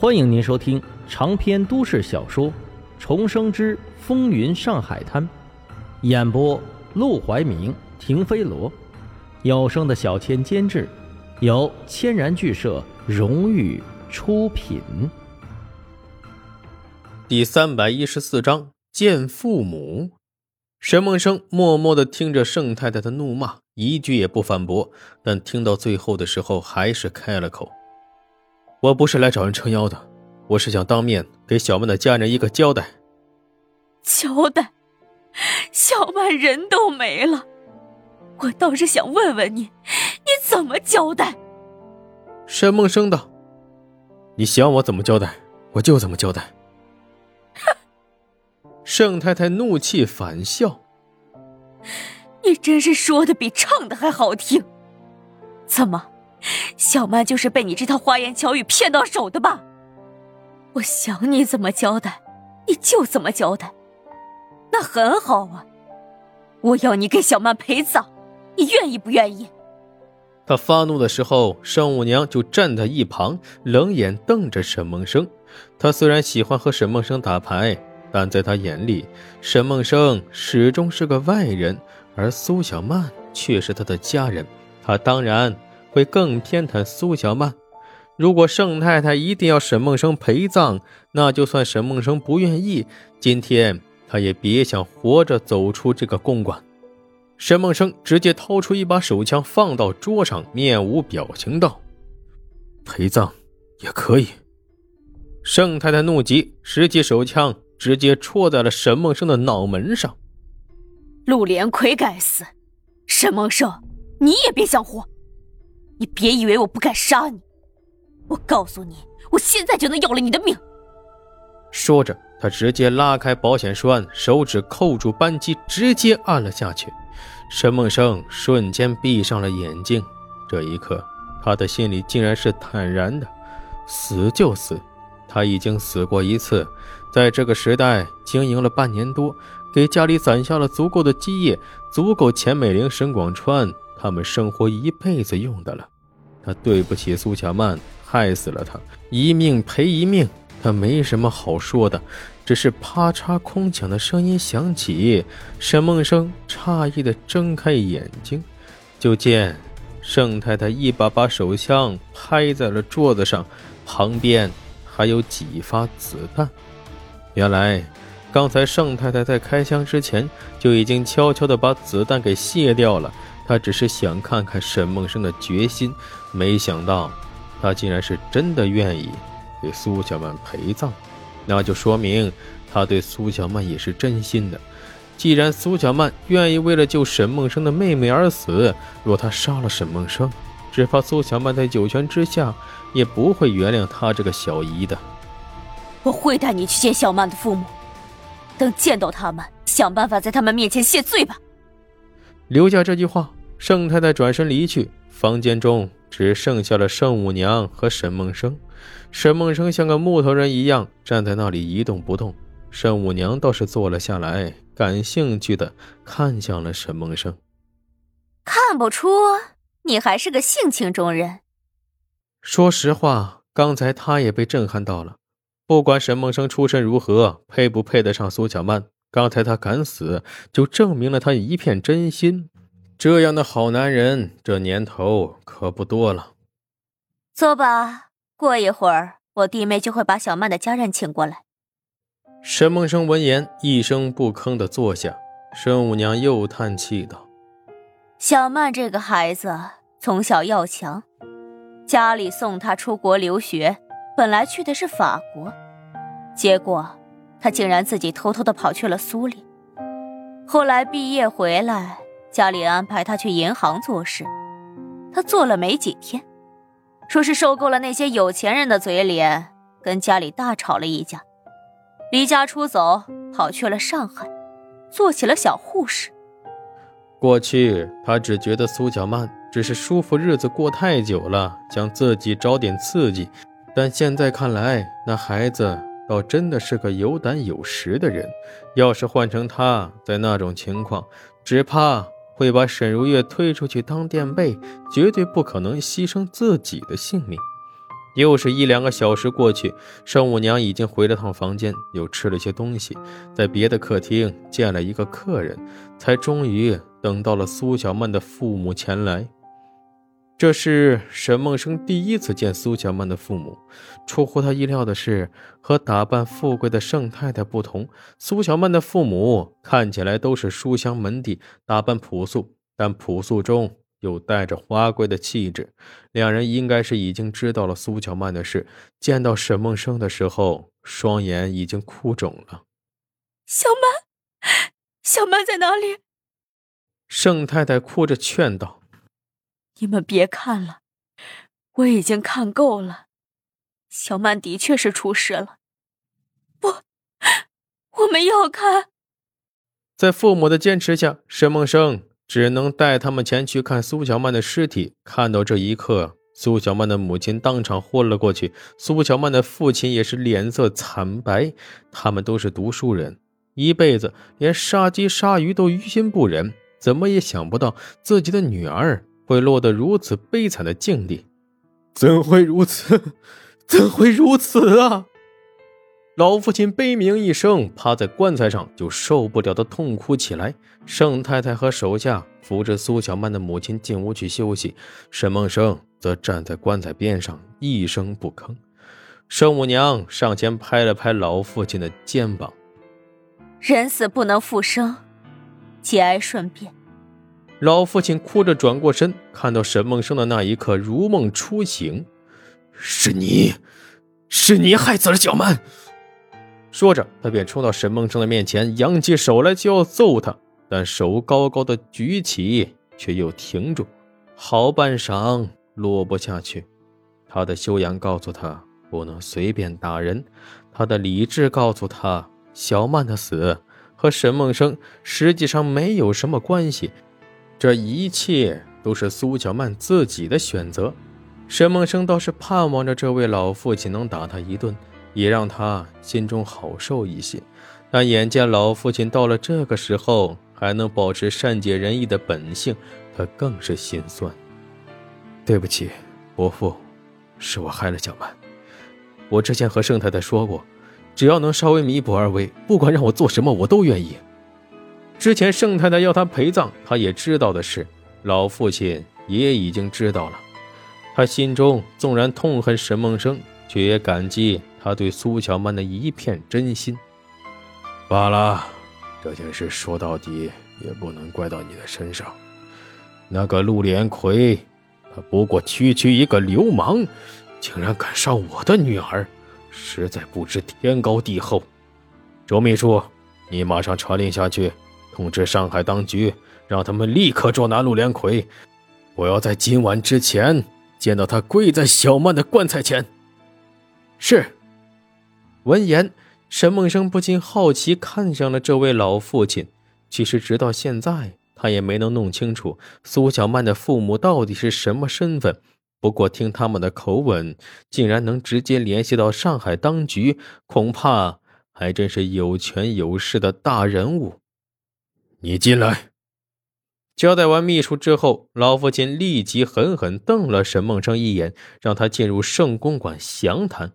欢迎您收听长篇都市小说《重生之风云上海滩》，演播：陆怀明、停飞罗，有声的小千监制，由千然剧社荣誉出品。第三百一十四章见父母。沈梦生默默的听着盛太太的怒骂，一句也不反驳，但听到最后的时候，还是开了口。我不是来找人撑腰的，我是想当面给小曼的家人一个交代。交代？小曼人都没了，我倒是想问问你，你怎么交代？沈梦生道：“你想我怎么交代，我就怎么交代。”哼！盛太太怒气反笑：“你真是说的比唱的还好听，怎么？”小曼就是被你这套花言巧语骗到手的吧？我想你怎么交代，你就怎么交代，那很好啊。我要你给小曼陪葬，你愿意不愿意？他发怒的时候，盛五娘就站在一旁，冷眼瞪着沈梦生。他虽然喜欢和沈梦生打牌，但在他眼里，沈梦生始终是个外人，而苏小曼却是他的家人。他当然。会更偏袒苏小曼。如果盛太太一定要沈梦生陪葬，那就算沈梦生不愿意，今天他也别想活着走出这个公馆。沈梦生直接掏出一把手枪放到桌上，面无表情道：“陪葬也可以。”盛太太怒极，拾起手枪，直接戳在了沈梦生的脑门上。陆连魁该死！沈梦生，你也别想活！你别以为我不敢杀你，我告诉你，我现在就能要了你的命。说着，他直接拉开保险栓，手指扣住扳机，直接按了下去。沈梦生瞬间闭上了眼睛，这一刻，他的心里竟然是坦然的。死就死，他已经死过一次，在这个时代经营了半年多，给家里攒下了足够的基业，足够钱美玲、沈广川。他们生活一辈子用的了，他对不起苏小曼，害死了他，一命赔一命，他没什么好说的。只是啪嚓，空抢的声音响起，沈梦生诧异的睁开眼睛，就见盛太太一把把手枪拍在了桌子上，旁边还有几发子弹。原来，刚才盛太太在开枪之前就已经悄悄的把子弹给卸掉了。他只是想看看沈梦生的决心，没想到他竟然是真的愿意给苏小曼陪葬，那就说明他对苏小曼也是真心的。既然苏小曼愿意为了救沈梦生的妹妹而死，若他杀了沈梦生，只怕苏小曼在九泉之下也不会原谅他这个小姨的。我会带你去见小曼的父母，等见到他们，想办法在他们面前谢罪吧。留下这句话。盛太太转身离去，房间中只剩下了盛五娘和沈梦生。沈梦生像个木头人一样站在那里一动不动，盛五娘倒是坐了下来，感兴趣的看向了沈梦生。看不出你还是个性情中人。说实话，刚才他也被震撼到了。不管沈梦生出身如何，配不配得上苏小曼，刚才他敢死，就证明了他一片真心。这样的好男人，这年头可不多了。坐吧，过一会儿我弟妹就会把小曼的家人请过来。沈梦生闻言一声不吭的坐下。沈五娘又叹气道：“小曼这个孩子从小要强，家里送她出国留学，本来去的是法国，结果她竟然自己偷偷的跑去了苏联，后来毕业回来。”家里安排他去银行做事，他做了没几天，说是受够了那些有钱人的嘴脸，跟家里大吵了一架，离家出走，跑去了上海，做起了小护士。过去他只觉得苏小曼只是舒服日子过太久了，想自己找点刺激，但现在看来，那孩子倒真的是个有胆有识的人。要是换成他在那种情况，只怕……会把沈如月推出去当垫背，绝对不可能牺牲自己的性命。又是一两个小时过去，圣母娘已经回了趟房间，又吃了些东西，在别的客厅见了一个客人，才终于等到了苏小曼的父母前来。这是沈梦生第一次见苏小曼的父母。出乎他意料的是，和打扮富贵的盛太太不同，苏小曼的父母看起来都是书香门第，打扮朴素，但朴素中。又带着花贵的气质，两人应该是已经知道了苏小曼的事。见到沈梦生的时候，双眼已经哭肿了。小曼，小曼在哪里？盛太太哭着劝道：“你们别看了，我已经看够了。小曼的确是出事了。不，我们要看。”在父母的坚持下，沈梦生。只能带他们前去看苏小曼的尸体。看到这一刻，苏小曼的母亲当场昏了过去，苏小曼的父亲也是脸色惨白。他们都是读书人，一辈子连杀鸡杀鱼都于心不忍，怎么也想不到自己的女儿会落得如此悲惨的境地。怎会如此？怎会如此啊！老父亲悲鸣一声，趴在棺材上就受不了的痛哭起来。盛太太和手下扶着苏小曼的母亲进屋去休息，沈梦生则站在棺材边上一声不吭。圣母娘上前拍了拍老父亲的肩膀：“人死不能复生，节哀顺变。”老父亲哭着转过身，看到沈梦生的那一刻如梦初醒：“是你，是你害死了小曼。”说着，他便冲到沈梦生的面前，扬起手来就要揍他，但手高高的举起，却又停住，好半晌落不下去。他的修养告诉他不能随便打人，他的理智告诉他，小曼的死和沈梦生实际上没有什么关系，这一切都是苏小曼自己的选择。沈梦生倒是盼望着这位老父亲能打他一顿。也让他心中好受一些，但眼见老父亲到了这个时候还能保持善解人意的本性，他更是心酸。对不起，伯父，是我害了小曼。我之前和盛太太说过，只要能稍微弥补二位，不管让我做什么，我都愿意。之前盛太太要他陪葬，他也知道的事，老父亲也已经知道了。他心中纵然痛恨沈梦生，却也感激。他对苏小曼的一片真心，罢了，这件事说到底也不能怪到你的身上。那个陆连魁，他不过区区一个流氓，竟然敢上我的女儿，实在不知天高地厚。周秘书，你马上传令下去，通知上海当局，让他们立刻捉拿陆连魁。我要在今晚之前见到他跪在小曼的棺材前。是。闻言，沈梦生不禁好奇看向了这位老父亲。其实，直到现在，他也没能弄清楚苏小曼的父母到底是什么身份。不过，听他们的口吻，竟然能直接联系到上海当局，恐怕还真是有权有势的大人物。你进来。交代完秘书之后，老父亲立即狠狠瞪了沈梦生一眼，让他进入圣公馆详谈。